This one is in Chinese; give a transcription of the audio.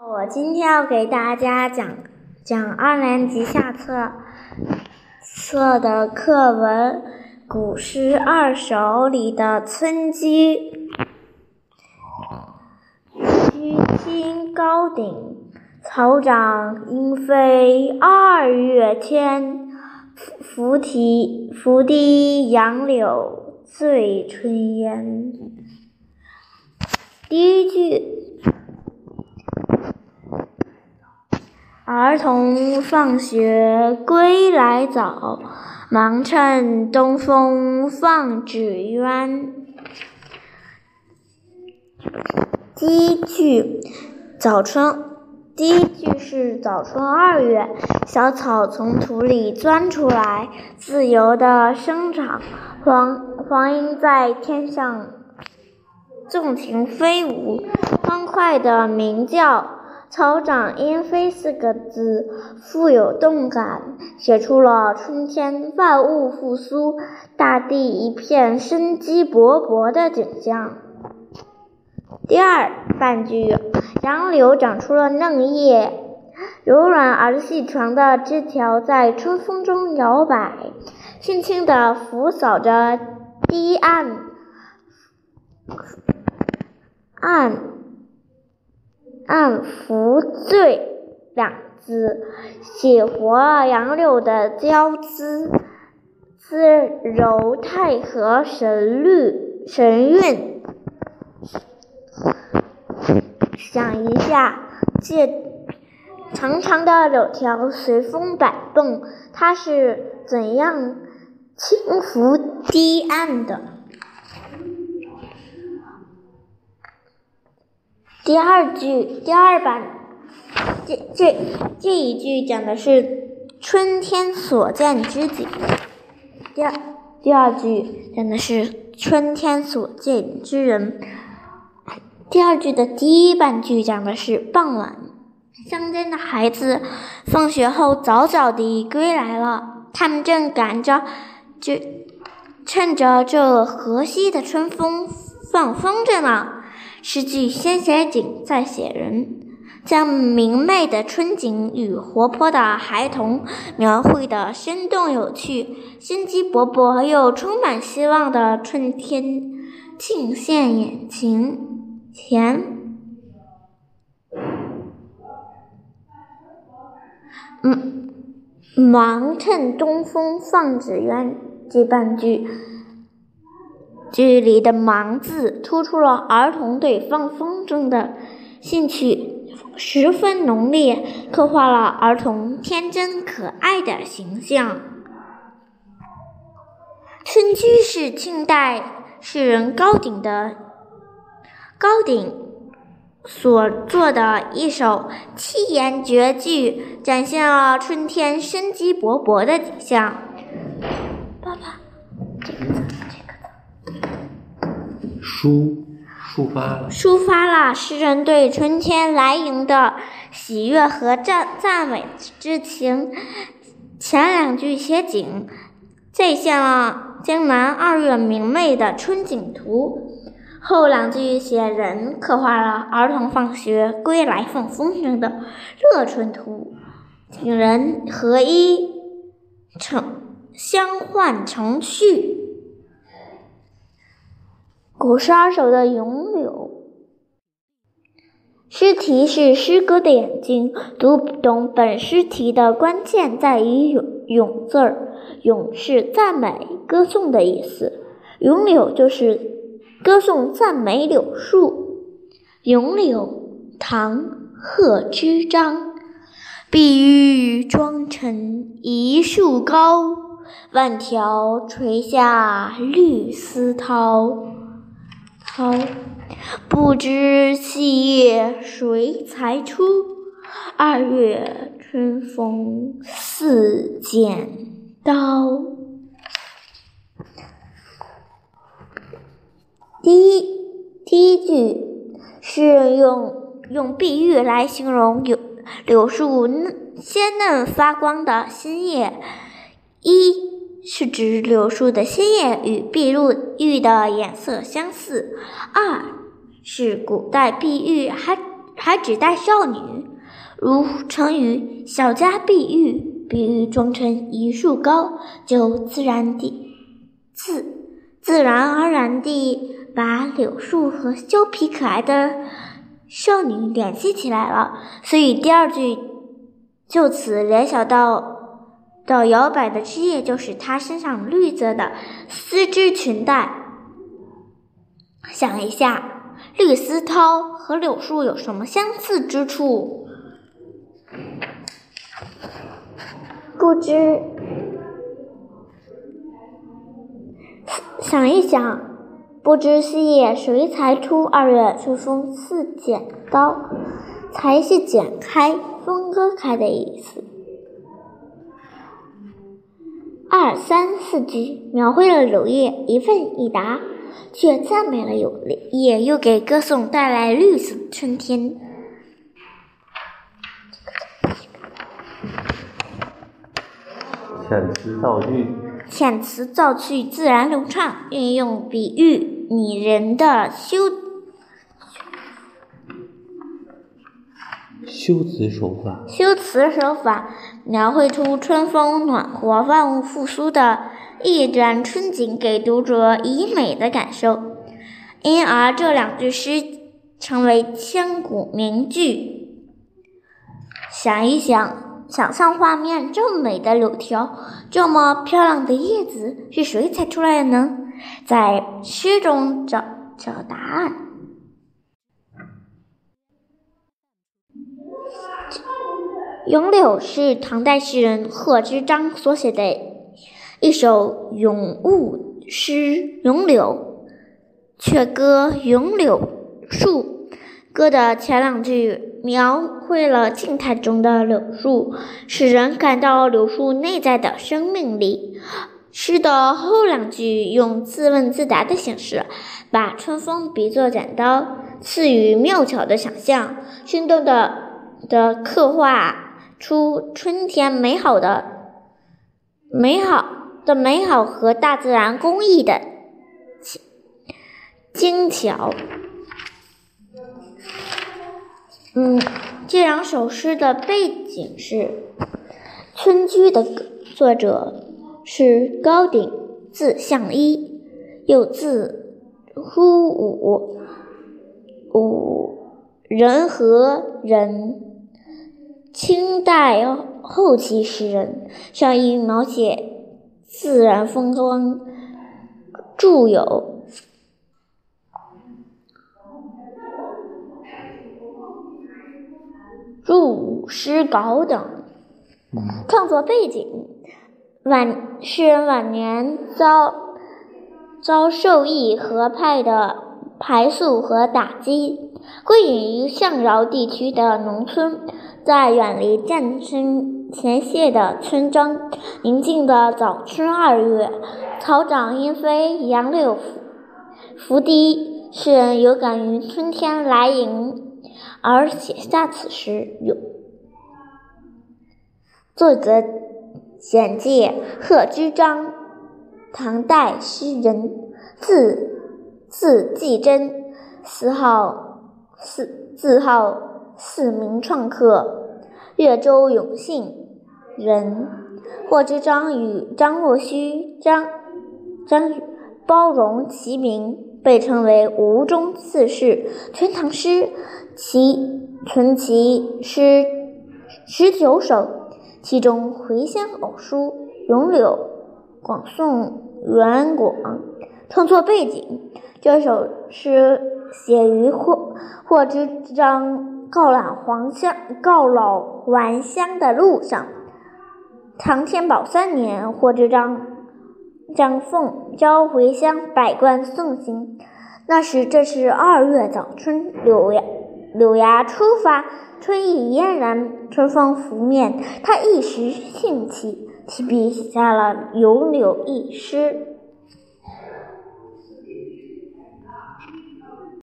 我今天要给大家讲讲二年级下册册的课文《古诗二首》里的《村居》。居清高鼎，草长莺飞二月天。拂堤拂堤杨柳醉春烟。第一句。儿童放学归来早，忙趁东风放纸鸢。第一句早春，第一句是早春二月，小草从土里钻出来，自由的生长。黄黄莺在天上纵情飞舞，欢快的鸣叫。草长莺飞四个字富有动感，写出了春天万物复苏、大地一片生机勃勃的景象。第二半句，杨柳长出了嫩叶，柔软而细长的枝条在春风中摇摆，轻轻地拂扫着堤岸岸。按“拂醉”两字，写活了杨柳的娇姿，姿柔态和神律神韵。想一下，借长长的柳条随风摆动，它是怎样轻拂堤岸的？第二句，第二版，这这这一句讲的是春天所见之景。第二第二句讲的是春天所见之人。第二句的第一半句讲的是傍晚，乡间的孩子放学后早早地归来了，他们正赶着，就趁着这和煦的春风放风筝呢。诗句先写景再写人，将明媚的春景与活泼的孩童描绘的生动有趣、生机勃勃又充满希望的春天尽现眼前。前，嗯，忙趁东风放纸鸢这半句。句里的“忙”字突出了儿童对放风筝的兴趣十分浓烈，刻画了儿童天真可爱的形象。《村居》是清代诗人高鼎的高鼎所作的一首七言绝句，展现了春天生机勃勃的景象。爸爸，这个字。抒抒发了，抒发了诗人对春天来临的喜悦和赞赞美之情。前两句写景，再现了江南二月明媚的春景图；后两句写人，刻画了儿童放学归来放风筝的乐春图。景人合一，成相换成趣。古诗二首的咏柳，诗题是诗歌的眼睛。读懂本诗题的关键在于“咏”“咏”字儿，“咏”是赞美、歌颂的意思，“咏柳”就是歌颂、赞美柳树。《咏柳》唐·贺知章，碧玉妆成一树高，万条垂下绿丝绦。好，不知细叶谁裁出？二月春风似剪刀。第一，第一句是用用碧玉来形容柳柳树嫩鲜嫩发光的新叶。是指柳树的鲜叶与碧玉的颜色相似。二是古代碧玉还还指代少女，如成语“小家碧玉”，碧玉妆成一树高，就自然地自自然而然地把柳树和俏皮可爱的少女联系起来了。所以第二句就此联想到。的摇摆的枝叶就是她身上绿色的丝织裙带。想一下，绿丝绦和柳树有什么相似之处？不知，想一想，不知细叶谁裁出？二月春风似剪刀，裁是剪开、分割开的意思。二三四句描绘了柳叶一问一答，却赞美了柳叶，又给歌颂带来绿色春天。遣词造句，遣词造句自然流畅，运用比喻拟人的修。修辞手法，修辞手法描绘出春风暖和、万物复苏的一展春景，给读者以美的感受，因而这两句诗成为千古名句。想一想，想象画面，这么美的柳条，这么漂亮的叶子，是谁采出来的呢？在诗中找找答案。《咏柳》是唐代诗人贺知章所写的一首咏物诗，《咏柳》却歌咏柳树。歌的前两句描绘了静态中的柳树，使人感到柳树内在的生命力。诗的后两句用自问自答的形式，把春风比作剪刀，赐予妙巧的想象，生动的的刻画。出春天美好的、美好的美好和大自然工艺的精巧。嗯，这两首诗的背景是《村居》的作者是高鼎，字向一，又字呼武，武人和人。清代后期诗人，善于描写自然风光，著有《入诗稿》等。创作背景：晚诗人晚年遭遭受义和派的排宿和打击，归隐于象饶地区的农村。在远离战争前线的村庄，宁静的早春二月，草长莺飞，杨柳拂拂堤，诗人有感于春天来临而写下此诗。有作者简介：贺知章，唐代诗人，字字季真，四号四字号。四名创客，越州永信人。霍知章与张若虚、张张包容齐名，被称为吴中四士。《全唐诗》其存其诗十九首，其中《回乡偶书》《咏柳》广颂元广。创作背景：这首诗写于霍霍知章。告老还乡，告老还乡的路上。唐天宝三年，霍知章将凤召回乡，百官送行。那时正是二月早春，柳芽柳芽初发，春意嫣然，春风拂面。他一时兴起，提笔写下了《咏柳》一诗。